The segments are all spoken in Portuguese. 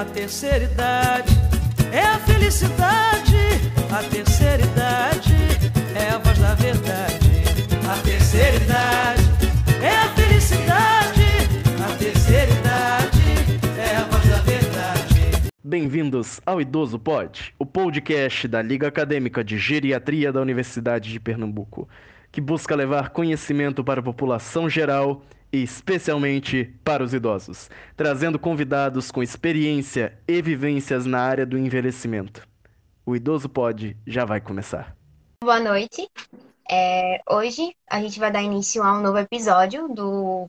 a terceira idade é a felicidade. A terceira idade é a voz da verdade. A terceira idade é a felicidade. A terceira idade é a voz da verdade. Bem-vindos ao Idoso Pod, o podcast da Liga Acadêmica de Geriatria da Universidade de Pernambuco, que busca levar conhecimento para a população geral especialmente para os idosos, trazendo convidados com experiência e vivências na área do envelhecimento. O Idoso Pod já vai começar. Boa noite. É, hoje a gente vai dar início a um novo episódio do,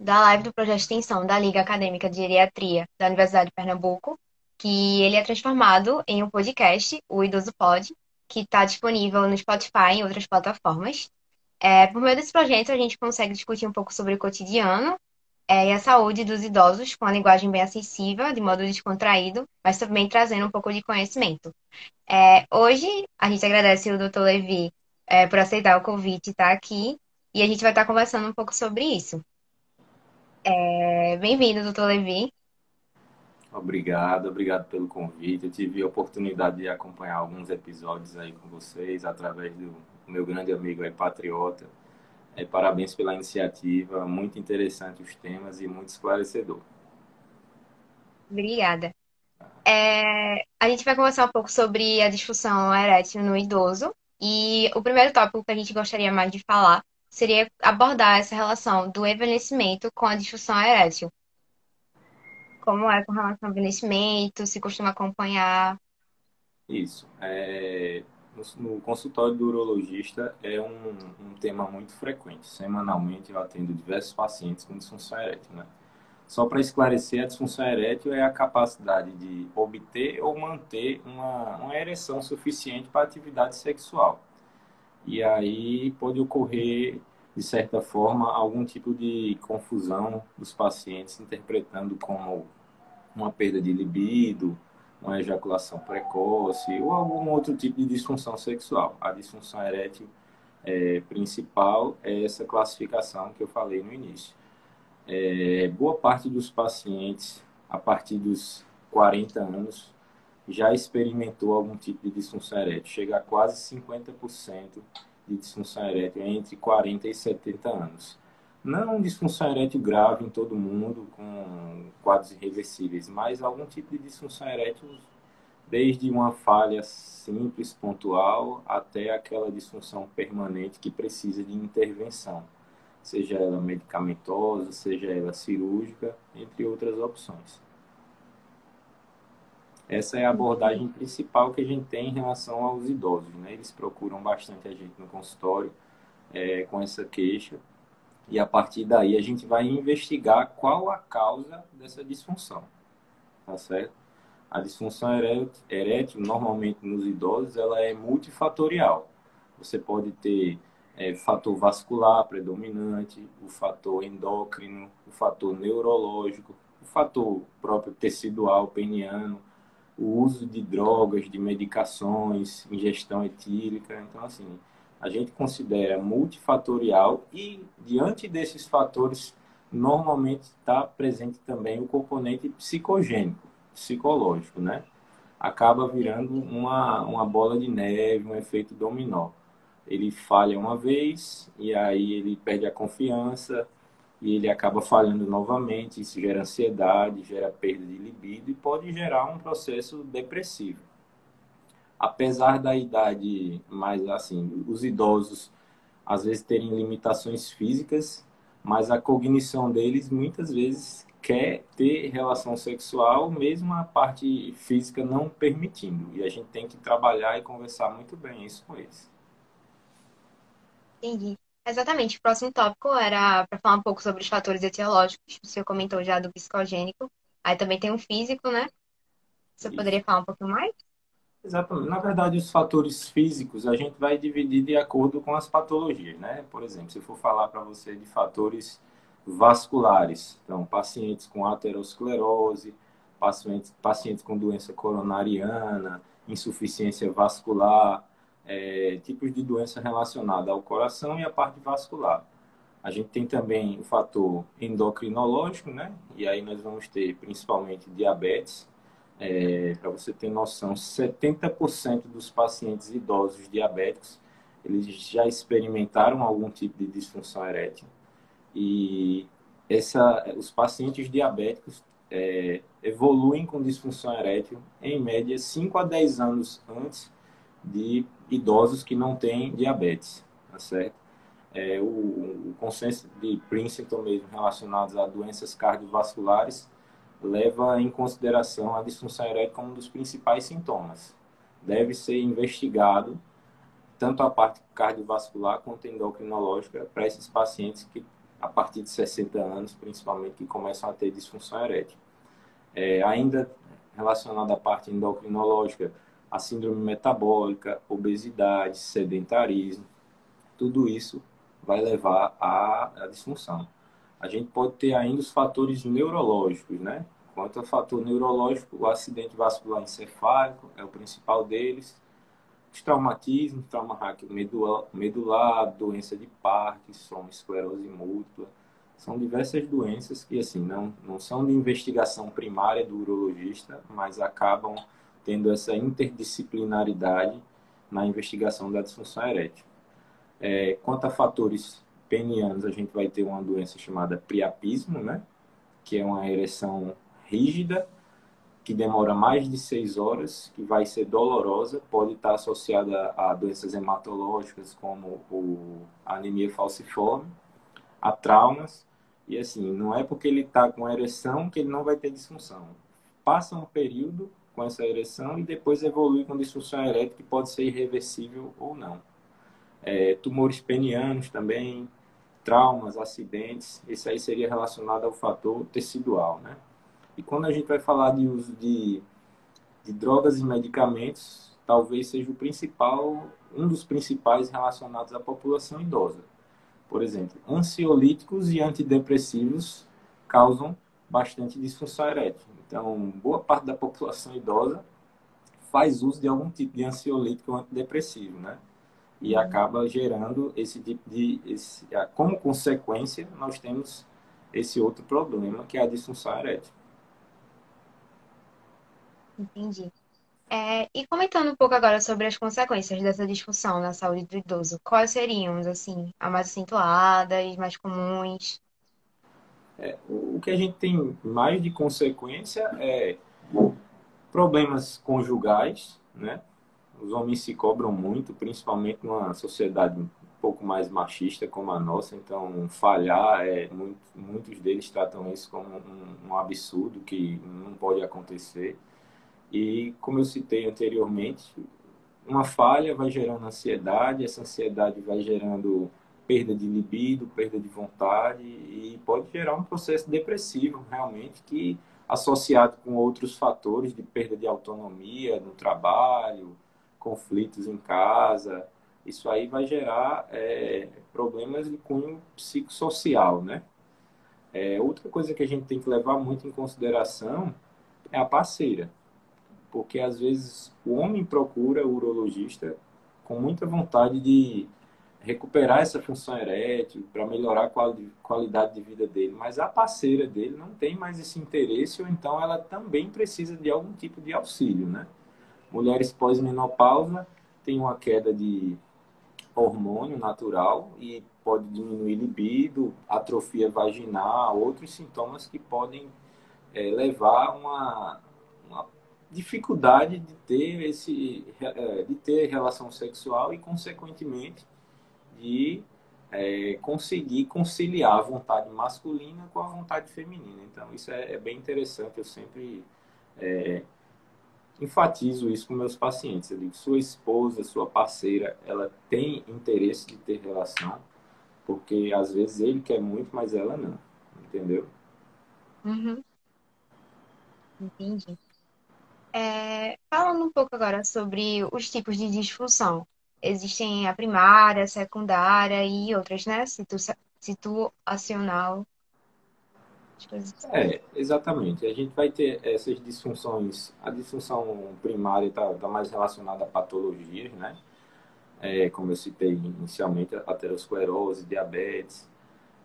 da live do projeto de extensão da Liga Acadêmica de Geriatria da Universidade de Pernambuco, que ele é transformado em um podcast, o Idoso Pod, que está disponível no Spotify e em outras plataformas. É, por meio desse projeto, a gente consegue discutir um pouco sobre o cotidiano é, e a saúde dos idosos com a linguagem bem acessível, de modo descontraído, mas também trazendo um pouco de conhecimento. É, hoje, a gente agradece o Dr. Levi é, por aceitar o convite e estar aqui, e a gente vai estar conversando um pouco sobre isso. É, bem-vindo, Dr. Levi. Obrigado, obrigado pelo convite. Eu tive a oportunidade de acompanhar alguns episódios aí com vocês através do meu grande amigo aí, Patriota. É, parabéns pela iniciativa, muito interessante os temas e muito esclarecedor. Obrigada. É, a gente vai conversar um pouco sobre a disfunção erétil no idoso. E o primeiro tópico que a gente gostaria mais de falar seria abordar essa relação do envelhecimento com a disfunção erétil. Como é com relação ao envelhecimento, se costuma acompanhar. Isso. É, no, consultório do urologista é um, um, tema muito frequente. Semanalmente eu atendo diversos pacientes com disfunção erétil, né? Só para esclarecer, a disfunção erétil é a capacidade de obter ou manter uma, uma ereção suficiente para atividade sexual. E aí pode ocorrer, de certa forma, algum tipo de confusão dos pacientes, interpretando como uma perda de libido, uma ejaculação precoce ou algum outro tipo de disfunção sexual. A disfunção erétil é, principal é essa classificação que eu falei no início. É, boa parte dos pacientes, a partir dos 40 anos, já experimentou algum tipo de disfunção erétil. Chega a quase 50% de disfunção erétil entre 40 e 70 anos. Não disfunção erétil grave em todo mundo, com quadros irreversíveis, mas algum tipo de disfunção erétil, desde uma falha simples, pontual, até aquela disfunção permanente que precisa de intervenção, seja ela medicamentosa, seja ela cirúrgica, entre outras opções. Essa é a abordagem principal que a gente tem em relação aos idosos. Né? Eles procuram bastante a gente no consultório é, com essa queixa e a partir daí a gente vai investigar qual a causa dessa disfunção. Tá certo? A disfunção erétil, normalmente nos idosos, ela é multifatorial. Você pode ter é, fator vascular predominante, o fator endócrino, o fator neurológico, o fator próprio tecidual peniano, o uso de drogas, de medicações, ingestão etílica. Então, assim, a gente considera multifatorial e, diante desses fatores, normalmente está presente também o componente psicogênico, psicológico, né? Acaba virando uma, uma bola de neve, um efeito dominó. Ele falha uma vez e aí ele perde a confiança e ele acaba falhando novamente. Isso gera ansiedade, gera perda de libido e pode gerar um processo depressivo apesar da idade mais assim, os idosos às vezes terem limitações físicas, mas a cognição deles muitas vezes quer ter relação sexual, mesmo a parte física não permitindo. E a gente tem que trabalhar e conversar muito bem isso com eles. Entendi. Exatamente. O próximo tópico era para falar um pouco sobre os fatores etiológicos. O senhor comentou já do psicogênico. Aí também tem o físico, né? Você isso. poderia falar um pouquinho mais? Exatamente. Na verdade, os fatores físicos a gente vai dividir de acordo com as patologias, né? Por exemplo, se eu for falar para você de fatores vasculares, então, pacientes com aterosclerose, pacientes, pacientes com doença coronariana, insuficiência vascular, é, tipos de doença relacionada ao coração e à parte vascular. A gente tem também o fator endocrinológico, né? E aí nós vamos ter principalmente diabetes. É, Para você ter noção, 70% dos pacientes idosos diabéticos eles já experimentaram algum tipo de disfunção erétil. E essa, os pacientes diabéticos é, evoluem com disfunção erétil em média 5 a 10 anos antes de idosos que não têm diabetes, tá certo? É, o, o consenso de Princeton mesmo relacionados a doenças cardiovasculares leva em consideração a disfunção erétil como um dos principais sintomas. Deve ser investigado tanto a parte cardiovascular quanto endocrinológica para esses pacientes que a partir de 60 anos, principalmente, que começam a ter disfunção erétil. É, ainda relacionado à parte endocrinológica, a síndrome metabólica, obesidade, sedentarismo, tudo isso vai levar à, à disfunção. A gente pode ter ainda os fatores neurológicos, né? Quanto ao fator neurológico, o acidente vascular encefálico é o principal deles, os traumatismos, trauma medular, doença de Parkinson, esclerose múltipla, são diversas doenças que assim não, não são de investigação primária do urologista, mas acabam tendo essa interdisciplinaridade na investigação da disfunção erétil. É, quanto a fatores penianos, a gente vai ter uma doença chamada priapismo, né? que é uma ereção rígida que demora mais de seis horas, que vai ser dolorosa, pode estar associada a doenças hematológicas como o, a anemia falciforme, a traumas, e assim, não é porque ele está com ereção que ele não vai ter disfunção. Passa um período com essa ereção e depois evolui com disfunção erétil que pode ser irreversível ou não. É, tumores penianos também, traumas, acidentes, isso aí seria relacionado ao fator tecidual, né? E quando a gente vai falar de uso de, de drogas e medicamentos, talvez seja o principal, um dos principais relacionados à população idosa. Por exemplo, ansiolíticos e antidepressivos causam bastante disfunção erétil. Então, boa parte da população idosa faz uso de algum tipo de ansiolítico ou antidepressivo, né? E acaba gerando esse tipo de. Esse, como consequência, nós temos esse outro problema, que é a disfunção erétil. Entendi. É, e comentando um pouco agora sobre as consequências dessa disfunção na saúde do idoso, quais seriam, assim, as mais acentuadas, mais comuns? É, o que a gente tem mais de consequência é problemas conjugais, né? Os homens se cobram muito, principalmente numa sociedade um pouco mais machista como a nossa, então falhar, é, muito, muitos deles tratam isso como um, um absurdo que não pode acontecer. E, como eu citei anteriormente, uma falha vai gerando ansiedade, essa ansiedade vai gerando perda de libido, perda de vontade e pode gerar um processo depressivo, realmente, que associado com outros fatores de perda de autonomia no trabalho, conflitos em casa, isso aí vai gerar é, problemas de cunho psicossocial, né? É, outra coisa que a gente tem que levar muito em consideração é a parceira porque às vezes o homem procura o urologista com muita vontade de recuperar essa função erétil para melhorar a qualidade de vida dele, mas a parceira dele não tem mais esse interesse ou então ela também precisa de algum tipo de auxílio, né? Mulheres pós-menopausa têm uma queda de hormônio natural e pode diminuir libido, atrofia vaginal, outros sintomas que podem é, levar a uma, uma dificuldade de ter esse é, de ter relação sexual e consequentemente de é, conseguir conciliar a vontade masculina com a vontade feminina. Então isso é, é bem interessante eu sempre é, enfatizo isso com meus pacientes eu digo sua esposa sua parceira ela tem interesse de ter relação porque às vezes ele quer muito mas ela não entendeu uhum. entendi é, falando um pouco agora sobre os tipos de disfunção. Existem a primária, a secundária e outras, né? Situ situacional. É, exatamente. A gente vai ter essas disfunções. A disfunção primária está tá mais relacionada a patologias, né? É, como eu citei inicialmente, aterosclerose, diabetes.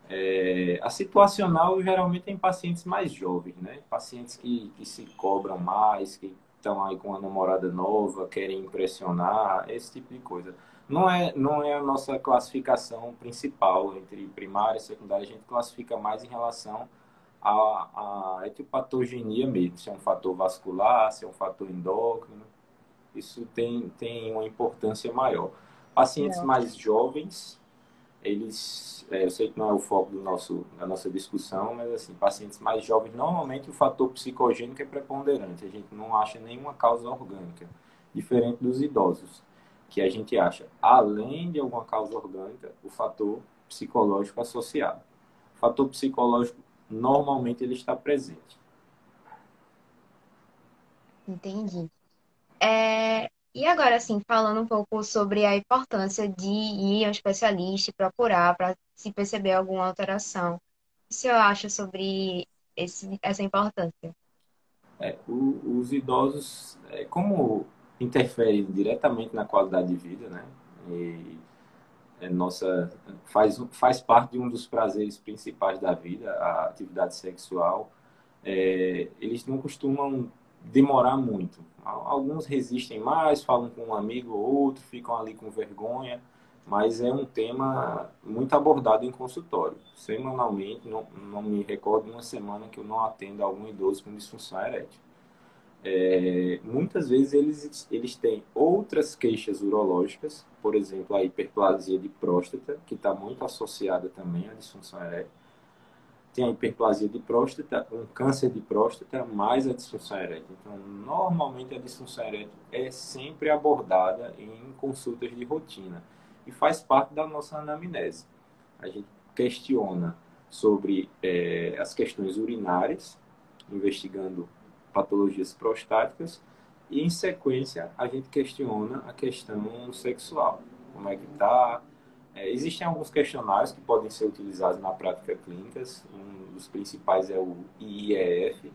É, a situacional geralmente é em pacientes mais jovens, né? Pacientes que, que se cobram mais, que estão aí com uma namorada nova, querem impressionar, esse tipo de coisa. Não é, não é a nossa classificação principal entre primária e secundária, a gente classifica mais em relação à, à etiopatogenia mesmo, se é um fator vascular, se é um fator endócrino, isso tem, tem uma importância maior. Pacientes não. mais jovens, eles, é, eu sei que não é o foco do nosso, da nossa discussão, mas assim, pacientes mais jovens, normalmente o fator psicogênico é preponderante, a gente não acha nenhuma causa orgânica, diferente dos idosos, que a gente acha, além de alguma causa orgânica, o fator psicológico associado. O fator psicológico, normalmente, ele está presente. Entendi. É, e agora, assim, falando um pouco sobre a importância de ir a um especialista e procurar para se perceber alguma alteração. O que você acha sobre esse, essa importância? É, o, os idosos, é, como interferem diretamente na qualidade de vida, né? E é nossa faz faz parte de um dos prazeres principais da vida, a atividade sexual. É, eles não costumam demorar muito. Alguns resistem mais, falam com um amigo ou outro, ficam ali com vergonha, mas é um tema muito abordado em consultório. Semanalmente, não, não me recordo de uma semana que eu não atendo algum idoso com disfunção erétil. É, muitas vezes eles, eles têm outras queixas urológicas, por exemplo, a hiperplasia de próstata, que está muito associada também à disfunção erétil tem a hiperplasia de próstata, um câncer de próstata, mais a disfunção erétil. Então, normalmente a disfunção erétil é sempre abordada em consultas de rotina e faz parte da nossa anamnese. A gente questiona sobre é, as questões urinárias, investigando patologias prostáticas, e em sequência a gente questiona a questão sexual. Como é que está, é, existem alguns questionários que podem ser utilizados na prática clínica. Um dos principais é o IEF,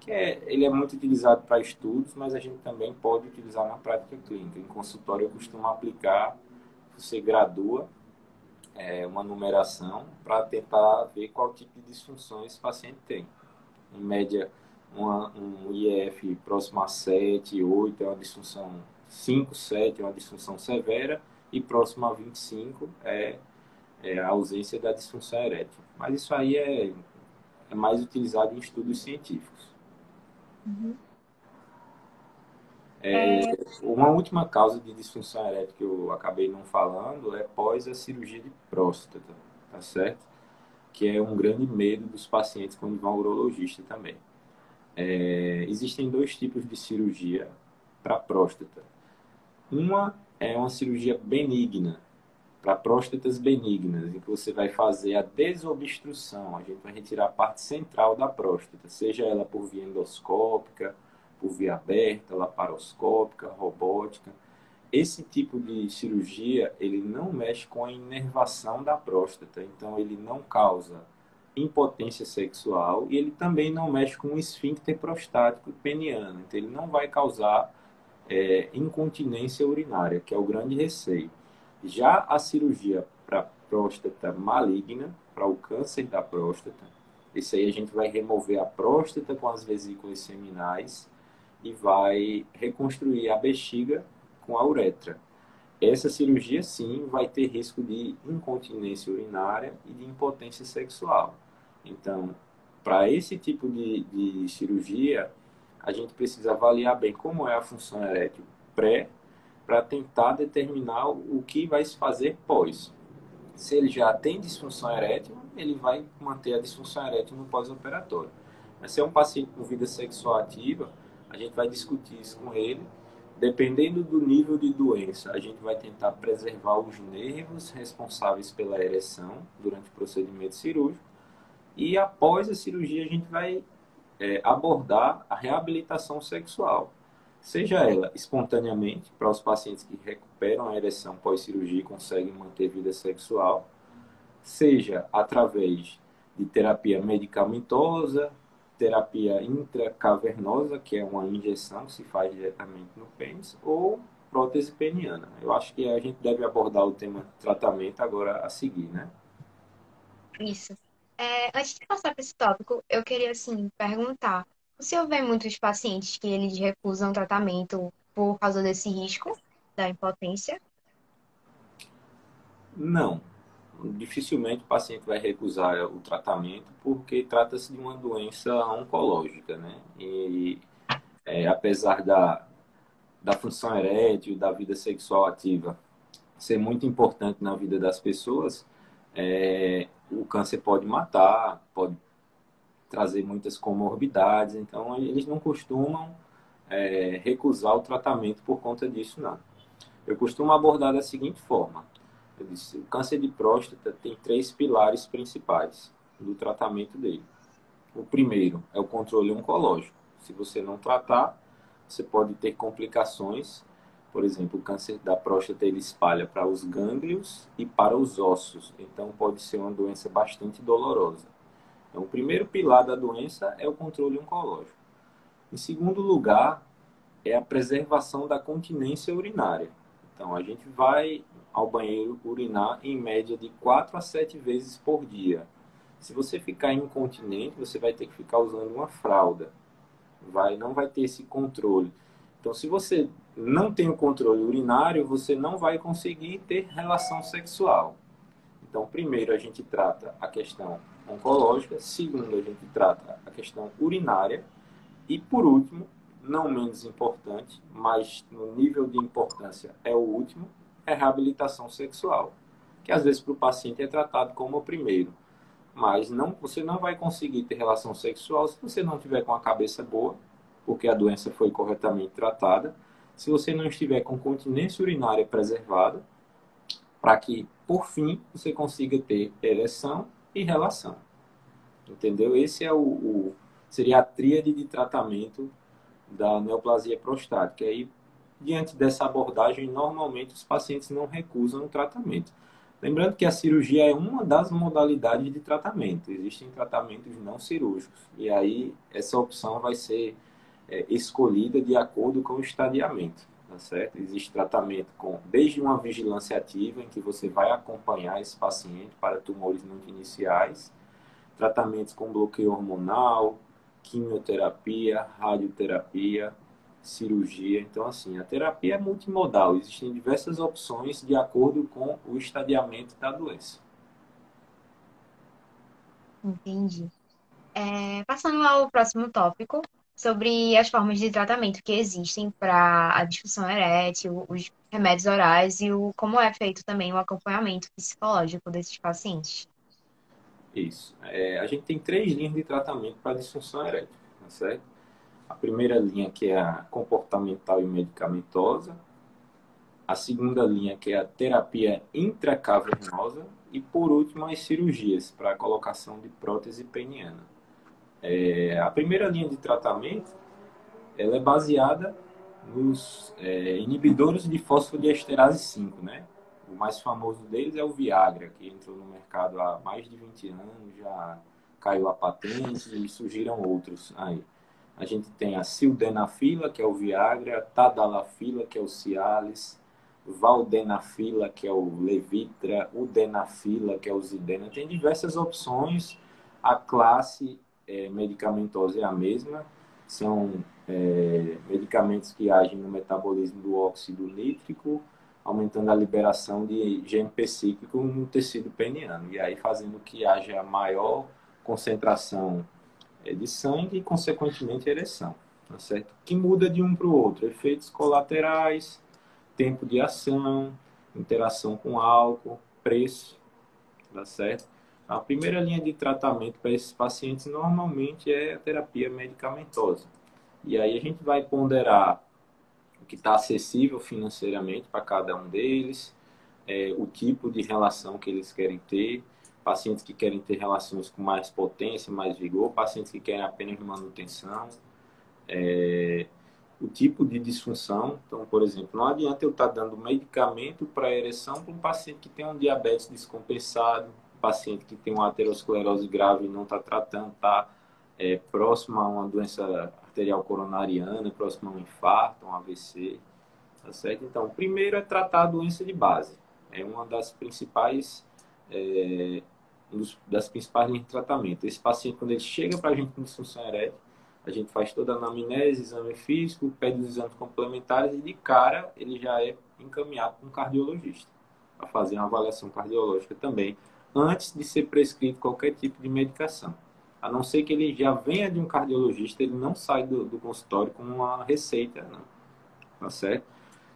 que é, ele é muito utilizado para estudos, mas a gente também pode utilizar na prática clínica. Em consultório eu costumo aplicar, você gradua é, uma numeração para tentar ver qual tipo de disfunções esse paciente tem. Em média, uma, um IEF próximo a 7, 8 é uma disfunção 5, 7 é uma disfunção severa e próximo a 25 é, é a ausência da disfunção erétil. Mas isso aí é, é mais utilizado em estudos científicos. Uhum. É, uma última causa de disfunção erétil que eu acabei não falando é pós a cirurgia de próstata, tá certo? Que é um grande medo dos pacientes quando vão ao urologista também. É, existem dois tipos de cirurgia para próstata. Uma é uma cirurgia benigna, para próstatas benignas, em que você vai fazer a desobstrução, a gente vai retirar a parte central da próstata, seja ela por via endoscópica, por via aberta, laparoscópica, robótica. Esse tipo de cirurgia, ele não mexe com a inervação da próstata, então ele não causa impotência sexual e ele também não mexe com o esfíncter prostático peniano, então ele não vai causar é, incontinência urinária, que é o grande receio. Já a cirurgia para próstata maligna, para o câncer da próstata, isso aí a gente vai remover a próstata com as vesículas seminais e vai reconstruir a bexiga com a uretra. Essa cirurgia, sim, vai ter risco de incontinência urinária e de impotência sexual. Então, para esse tipo de, de cirurgia, a gente precisa avaliar bem como é a função erétil pré, para tentar determinar o que vai se fazer pós. Se ele já tem disfunção erétil, ele vai manter a disfunção erétil no pós-operatório. Mas se é um paciente com vida sexual ativa, a gente vai discutir isso com ele. Dependendo do nível de doença, a gente vai tentar preservar os nervos responsáveis pela ereção durante o procedimento cirúrgico. E após a cirurgia, a gente vai é, abordar a reabilitação sexual, seja ela espontaneamente, para os pacientes que recuperam a ereção pós-cirurgia e conseguem manter vida sexual, seja através de terapia medicamentosa, terapia intracavernosa, que é uma injeção que se faz diretamente no pênis, ou prótese peniana. Eu acho que a gente deve abordar o tema tratamento agora a seguir, né? Isso. É, antes de passar para esse tópico, eu queria, assim, perguntar. O senhor vê muitos pacientes que eles recusam tratamento por causa desse risco da impotência? Não. Dificilmente o paciente vai recusar o tratamento porque trata-se de uma doença oncológica, né? E é, apesar da, da função erétil, da vida sexual ativa ser muito importante na vida das pessoas, é, o câncer pode matar, pode trazer muitas comorbidades, então eles não costumam é, recusar o tratamento por conta disso, não. Eu costumo abordar da seguinte forma: disse, o câncer de próstata tem três pilares principais do tratamento dele. O primeiro é o controle oncológico. Se você não tratar, você pode ter complicações. Por exemplo, o câncer da próstata ele espalha para os gânglios e para os ossos. Então, pode ser uma doença bastante dolorosa. Então, o primeiro pilar da doença é o controle oncológico. Em segundo lugar, é a preservação da continência urinária. Então, a gente vai ao banheiro urinar em média de 4 a 7 vezes por dia. Se você ficar incontinente, você vai ter que ficar usando uma fralda. Vai, não vai ter esse controle. Então, se você não tem o controle urinário, você não vai conseguir ter relação sexual. Então, primeiro a gente trata a questão oncológica, segundo a gente trata a questão urinária e por último, não menos importante, mas no nível de importância é o último, é reabilitação sexual, que às vezes para o paciente é tratado como o primeiro, mas não, você não vai conseguir ter relação sexual se você não tiver com a cabeça boa, porque a doença foi corretamente tratada, se você não estiver com continência urinária preservada, para que, por fim, você consiga ter ereção e relação. Entendeu? Esse é o, o seria a tríade de tratamento da neoplasia prostática. E diante dessa abordagem, normalmente os pacientes não recusam o tratamento. Lembrando que a cirurgia é uma das modalidades de tratamento. Existem tratamentos não cirúrgicos. E aí, essa opção vai ser é, escolhida de acordo com o estadiamento. Tá certo? Existe tratamento com desde uma vigilância ativa, em que você vai acompanhar esse paciente para tumores muito iniciais, tratamentos com bloqueio hormonal, quimioterapia, radioterapia, cirurgia. Então, assim, a terapia é multimodal, existem diversas opções de acordo com o estadiamento da doença. Entendi. É, passando ao próximo tópico, sobre as formas de tratamento que existem para a disfunção erétil, os remédios orais e o, como é feito também o acompanhamento psicológico desses pacientes. Isso. É, a gente tem três linhas de tratamento para disfunção erétil, tá certo? A primeira linha que é a comportamental e medicamentosa, a segunda linha que é a terapia intracavernosa e por último as cirurgias para a colocação de prótese peniana. É, a primeira linha de tratamento ela é baseada nos é, inibidores de fosfodiesterase 5, né? O mais famoso deles é o Viagra, que entrou no mercado há mais de 20 anos, já caiu a patente e surgiram outros aí. A gente tem a sildenafila, que é o Viagra, tadalafila, que é o Cialis, valdenafila, que é o Levitra, udenafila, que é o Zidena. Tem diversas opções. A classe é, medicamentosa é a mesma. São é, medicamentos que agem no metabolismo do óxido nítrico, aumentando a liberação de GNP cíclico no tecido peniano, e aí fazendo que haja maior concentração é, de sangue e, consequentemente, ereção. Tá certo? Que muda de um para o outro. Efeitos colaterais, tempo de ação, interação com álcool, preço. Tá certo? A primeira linha de tratamento para esses pacientes normalmente é a terapia medicamentosa. E aí a gente vai ponderar que está acessível financeiramente para cada um deles, é, o tipo de relação que eles querem ter, pacientes que querem ter relações com mais potência, mais vigor, pacientes que querem apenas manutenção, é, o tipo de disfunção. Então, por exemplo, não adianta eu estar dando medicamento para ereção para um paciente que tem um diabetes descompensado, paciente que tem uma aterosclerose grave e não está tratando, está é, próximo a uma doença arterial coronariana, próximo a um infarto, um AVC, tá certo? Então, primeiro é tratar a doença de base. É uma das principais é, das principais linhas de tratamento. Esse paciente, quando ele chega para a gente com disfunção erétil, a gente faz toda a anamnese, exame físico, pede os exames complementares e de cara ele já é encaminhado para um cardiologista para fazer uma avaliação cardiológica também, antes de ser prescrito qualquer tipo de medicação. A não ser que ele já venha de um cardiologista, ele não sai do, do consultório com uma receita, não. Tá certo?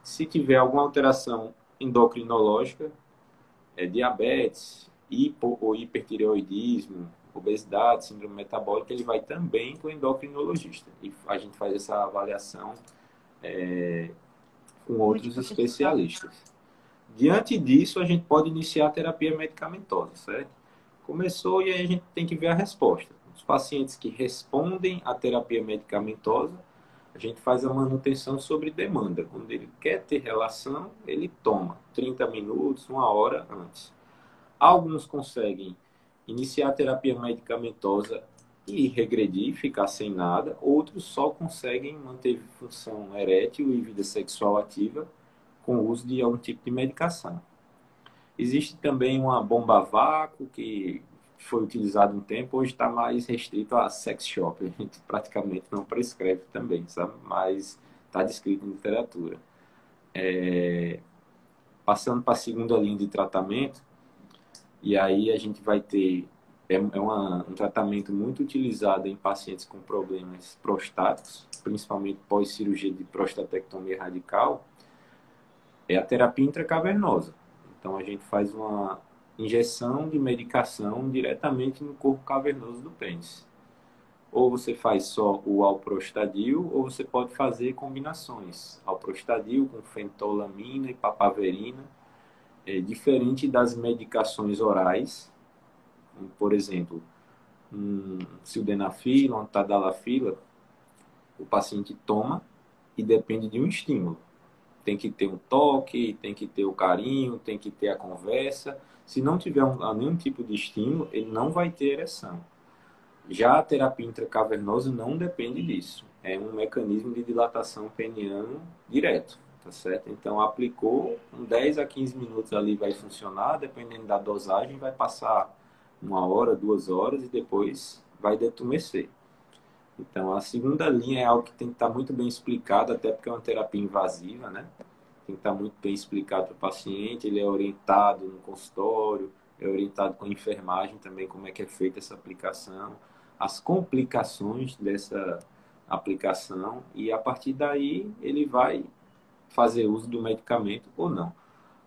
Se tiver alguma alteração endocrinológica, é diabetes, hipo ou hipertireoidismo, obesidade, síndrome metabólica, ele vai também com o endocrinologista. E a gente faz essa avaliação é, com outros especialistas. Diante disso, a gente pode iniciar a terapia medicamentosa, certo? Começou e aí a gente tem que ver a resposta. Os pacientes que respondem à terapia medicamentosa, a gente faz a manutenção sobre demanda. Quando ele quer ter relação, ele toma 30 minutos, uma hora antes. Alguns conseguem iniciar a terapia medicamentosa e regredir, ficar sem nada. Outros só conseguem manter função erétil e vida sexual ativa com o uso de algum tipo de medicação. Existe também uma bomba vácuo que foi utilizado um tempo, hoje está mais restrito a sex shop. A gente praticamente não prescreve também, sabe? Mas está descrito em literatura. É... Passando para a segunda linha de tratamento, e aí a gente vai ter é, é uma, um tratamento muito utilizado em pacientes com problemas prostáticos, principalmente pós-cirurgia de prostatectomia radical, é a terapia intracavernosa. Então a gente faz uma injeção de medicação diretamente no corpo cavernoso do pênis. Ou você faz só o alprostadil, ou você pode fazer combinações. Alprostadil com fentolamina e papaverina é diferente das medicações orais, por exemplo, um sildenafila, uma tadalafila, o paciente toma e depende de um estímulo. Tem que ter um toque, tem que ter o carinho, tem que ter a conversa. Se não tiver um, nenhum tipo de estímulo, ele não vai ter ereção. Já a terapia intracavernosa não depende disso. É um mecanismo de dilatação peniano direto tá certo? Então, aplicou, um 10 a 15 minutos ali vai funcionar, dependendo da dosagem, vai passar uma hora, duas horas e depois vai detumecer. Então, a segunda linha é algo que tem que estar muito bem explicado, até porque é uma terapia invasiva, né? Tem que estar muito bem explicado para o paciente, ele é orientado no consultório, é orientado com a enfermagem também como é que é feita essa aplicação, as complicações dessa aplicação e a partir daí ele vai fazer uso do medicamento ou não.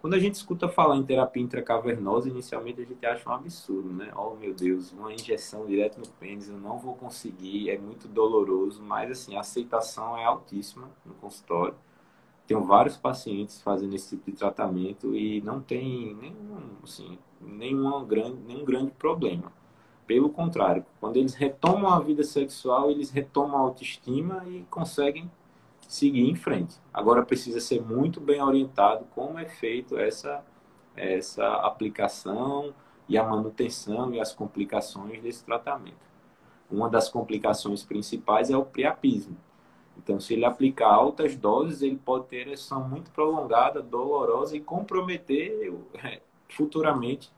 Quando a gente escuta falar em terapia intracavernosa, inicialmente a gente acha um absurdo, né? Oh, meu Deus, uma injeção direto no pênis, eu não vou conseguir, é muito doloroso, mas assim, a aceitação é altíssima no consultório. Tenho vários pacientes fazendo esse tipo de tratamento e não tem nenhum, assim, grande, nenhum grande problema. Pelo contrário, quando eles retomam a vida sexual, eles retomam a autoestima e conseguem seguir em frente. Agora precisa ser muito bem orientado como é feito essa essa aplicação e a manutenção e as complicações desse tratamento. Uma das complicações principais é o priapismo. Então, se ele aplicar altas doses, ele pode ter ereção muito prolongada, dolorosa e comprometer é, futuramente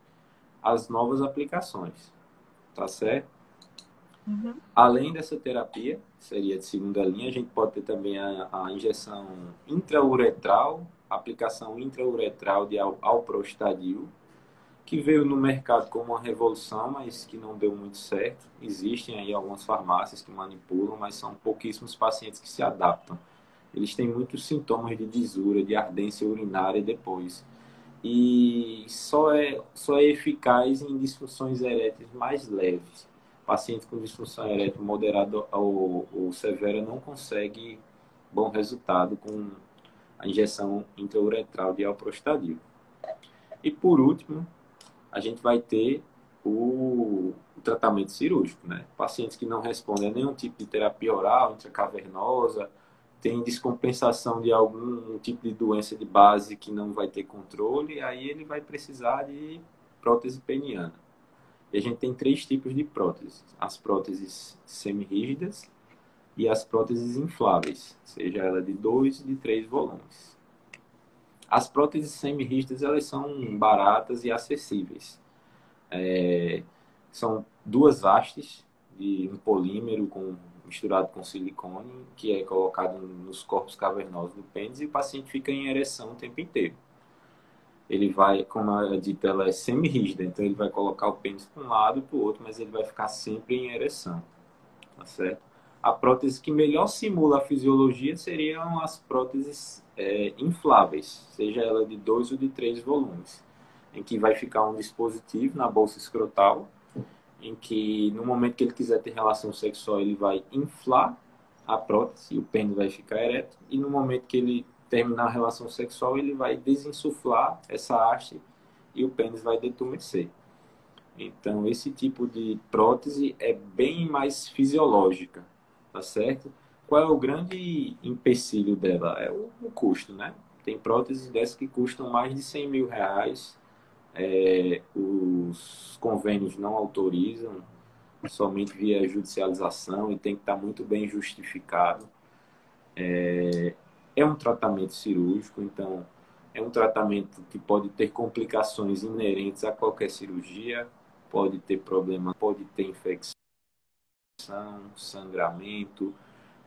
as novas aplicações. Tá certo? Uhum. Além dessa terapia, seria de segunda linha, a gente pode ter também a, a injeção intrauretral, aplicação intrauretral de alprostadil, que veio no mercado como uma revolução, mas que não deu muito certo. Existem aí algumas farmácias que manipulam, mas são pouquíssimos pacientes que se adaptam. Eles têm muitos sintomas de disura, de ardência urinária depois. E só é, só é eficaz em disfunções eréteis mais leves paciente com disfunção erétil moderada ou, ou severa não consegue bom resultado com a injeção intrauretral de alprostadil. E por último, a gente vai ter o, o, tratamento cirúrgico, né? Pacientes que não respondem a nenhum tipo de terapia oral, intracavernosa, tem descompensação de algum tipo de doença de base que não vai ter controle, aí ele vai precisar de prótese peniana. E a gente tem três tipos de próteses: as próteses semi-rígidas e as próteses infláveis, seja ela de dois e de três volumes. As próteses semi-rígidas elas são baratas e acessíveis. É, são duas hastes de um polímero com, misturado com silicone, que é colocado nos corpos cavernosos do pênis, e o paciente fica em ereção o tempo inteiro. Ele vai, como eu dito, ela é semi-rígida, então ele vai colocar o pênis para um lado e para o outro, mas ele vai ficar sempre em ereção. Tá certo? A prótese que melhor simula a fisiologia seriam as próteses é, infláveis, seja ela de dois ou de três volumes, em que vai ficar um dispositivo na bolsa escrotal, em que no momento que ele quiser ter relação sexual ele vai inflar a prótese o pênis vai ficar ereto, e no momento que ele terminar a relação sexual ele vai desinsuflar essa haste e o pênis vai detumescer. Então, esse tipo de prótese é bem mais fisiológica, tá certo? Qual é o grande empecilho dela? É o, o custo, né? Tem próteses dessas que custam mais de 100 mil reais. É, os convênios não autorizam, somente via judicialização e tem que estar muito bem justificado. É, é um tratamento cirúrgico, então é um tratamento que pode ter complicações inerentes a qualquer cirurgia, pode ter problema, pode ter infecção, sangramento.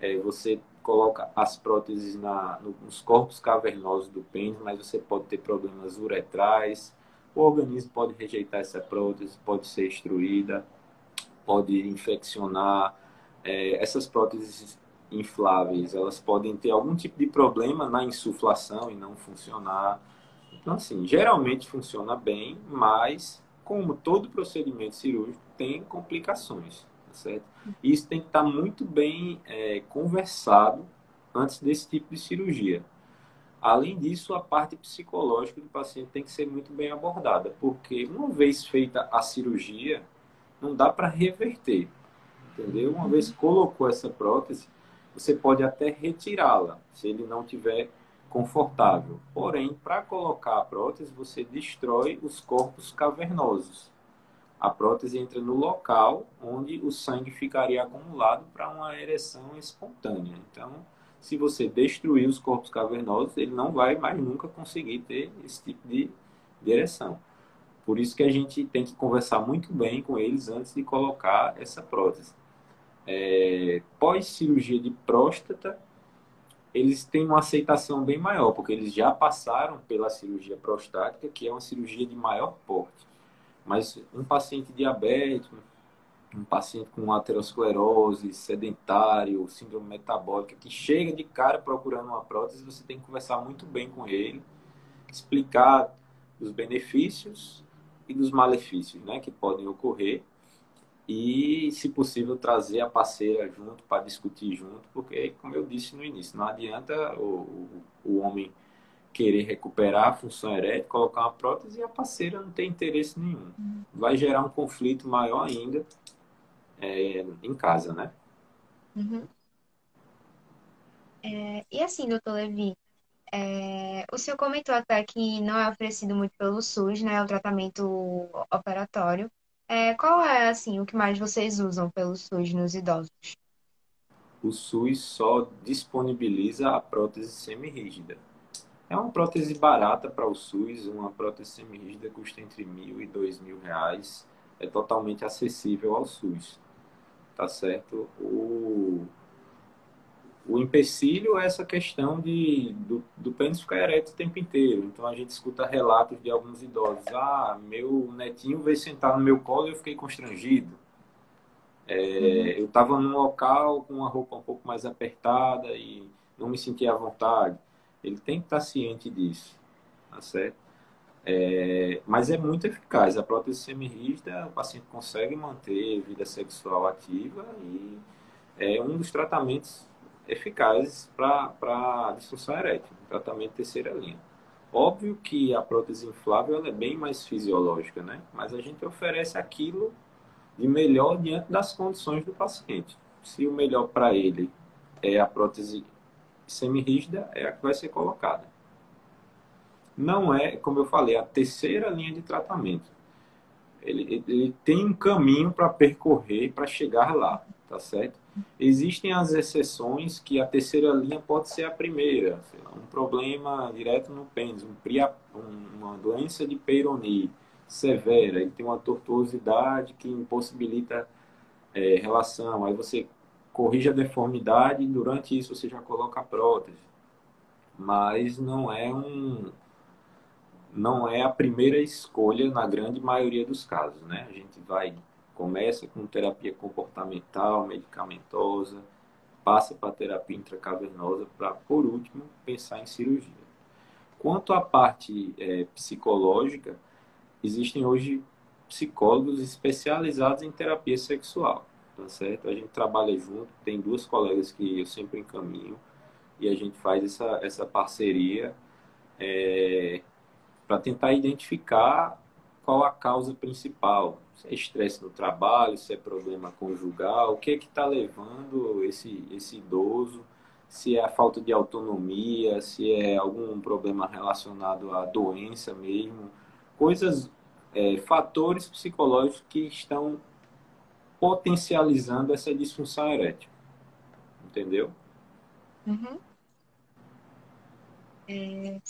É, você coloca as próteses na, nos corpos cavernosos do pênis, mas você pode ter problemas uretrais. O organismo pode rejeitar essa prótese, pode ser extruída, pode infeccionar. É, essas próteses infláveis, elas podem ter algum tipo de problema na insuflação e não funcionar. Então, assim, geralmente funciona bem, mas como todo procedimento cirúrgico, tem complicações, tá certo? E isso tem que estar muito bem é, conversado antes desse tipo de cirurgia. Além disso, a parte psicológica do paciente tem que ser muito bem abordada, porque uma vez feita a cirurgia, não dá para reverter, entendeu? Uma vez colocou essa prótese, você pode até retirá-la, se ele não tiver confortável. Porém, para colocar a prótese, você destrói os corpos cavernosos. A prótese entra no local onde o sangue ficaria acumulado para uma ereção espontânea. Então, se você destruir os corpos cavernosos, ele não vai mais nunca conseguir ter esse tipo de, de ereção. Por isso que a gente tem que conversar muito bem com eles antes de colocar essa prótese. É, Pós-cirurgia de próstata, eles têm uma aceitação bem maior, porque eles já passaram pela cirurgia prostática, que é uma cirurgia de maior porte. Mas um paciente diabético, um paciente com aterosclerose, sedentário, síndrome metabólica, que chega de cara procurando uma prótese, você tem que conversar muito bem com ele, explicar os benefícios e dos malefícios né, que podem ocorrer e, se possível, trazer a parceira junto para discutir junto, porque, como eu disse no início, não adianta o, o, homem querer recuperar a função erétil, colocar uma prótese e a parceira não tem interesse nenhum. Vai gerar um conflito maior ainda é, em casa, né? Uhum. É, e assim, doutor Levi, é, o senhor comentou até que não é oferecido muito pelo SUS, né, o tratamento operatório. É, qual é, assim, o que mais vocês usam pelo SUS nos idosos? O SUS só disponibiliza a prótese semirrígida. É uma prótese barata para o SUS, uma prótese semirrígida custa entre mil e dois mil reais. É totalmente acessível ao SUS, tá certo? O o empecilho é essa questão de, do, do pênis ficar ereto o tempo inteiro. Então a gente escuta relatos de alguns idosos. Ah, meu netinho veio sentar no meu colo e eu fiquei constrangido. É, uhum. Eu estava num local com uma roupa um pouco mais apertada e não me sentia à vontade. Ele tem que estar ciente disso, tá certo? É, mas é muito eficaz. A prótese semirrígida, o paciente consegue manter vida sexual ativa e é um dos tratamentos eficazes para a disfunção erétil, tratamento terceira linha. Óbvio que a prótese inflável é bem mais fisiológica, né? Mas a gente oferece aquilo de melhor diante das condições do paciente. Se o melhor para ele é a prótese semirrígida, é a que vai ser colocada. Não é, como eu falei, a terceira linha de tratamento. Ele, ele tem um caminho para percorrer para chegar lá, tá certo? Existem as exceções que a terceira linha pode ser a primeira, lá, um problema direto no pênis, um, uma doença de Peyronie, severa, ele tem uma tortuosidade que impossibilita é, relação. Aí você corrige a deformidade e durante isso você já coloca a prótese. Mas não é um não é a primeira escolha na grande maioria dos casos, né? A gente vai começa com terapia comportamental, medicamentosa, passa para terapia intracavernosa para por último pensar em cirurgia. Quanto à parte é, psicológica, existem hoje psicólogos especializados em terapia sexual, tá certo? A gente trabalha junto, tem duas colegas que eu sempre encaminho e a gente faz essa, essa parceria é, para tentar identificar qual a causa principal. Se é estresse no trabalho, se é problema conjugal, o que é que está levando esse, esse idoso, se é a falta de autonomia, se é algum problema relacionado à doença mesmo, coisas é, fatores psicológicos que estão potencializando essa disfunção erétil. Entendeu? Uhum. É,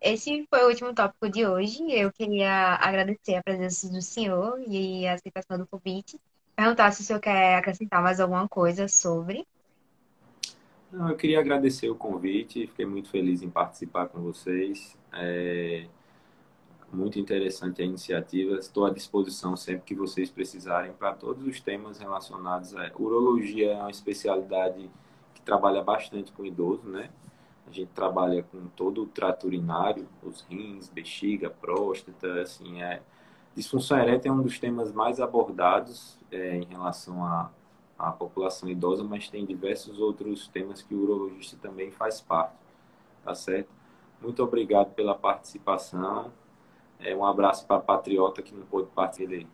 Esse foi o último tópico de hoje. Eu queria agradecer a presença do senhor e a aceitação do convite. Perguntar se o senhor quer acrescentar mais alguma coisa sobre. Não, eu queria agradecer o convite. Fiquei muito feliz em participar com vocês. É muito interessante a iniciativa. Estou à disposição sempre que vocês precisarem para todos os temas relacionados a urologia, é uma especialidade que trabalha bastante com idoso, né? A gente trabalha com todo o trato urinário, os rins, bexiga, próstata, assim, é disfunção erétil é um dos temas mais abordados é, em relação à, à população idosa, mas tem diversos outros temas que o urologista também faz parte, tá certo? Muito obrigado pela participação. É, um abraço para a Patriota que não pôde participar dele.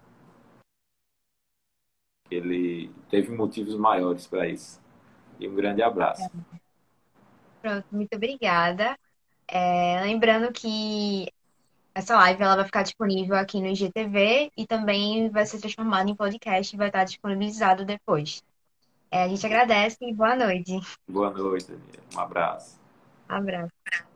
Ele teve motivos maiores para isso. E um grande abraço. Pronto, muito obrigada. É, lembrando que essa live ela vai ficar disponível aqui no IGTV e também vai ser transformada em podcast e vai estar disponibilizado depois. É, a gente agradece e boa noite. Boa noite, Daniela. Um abraço. Um abraço.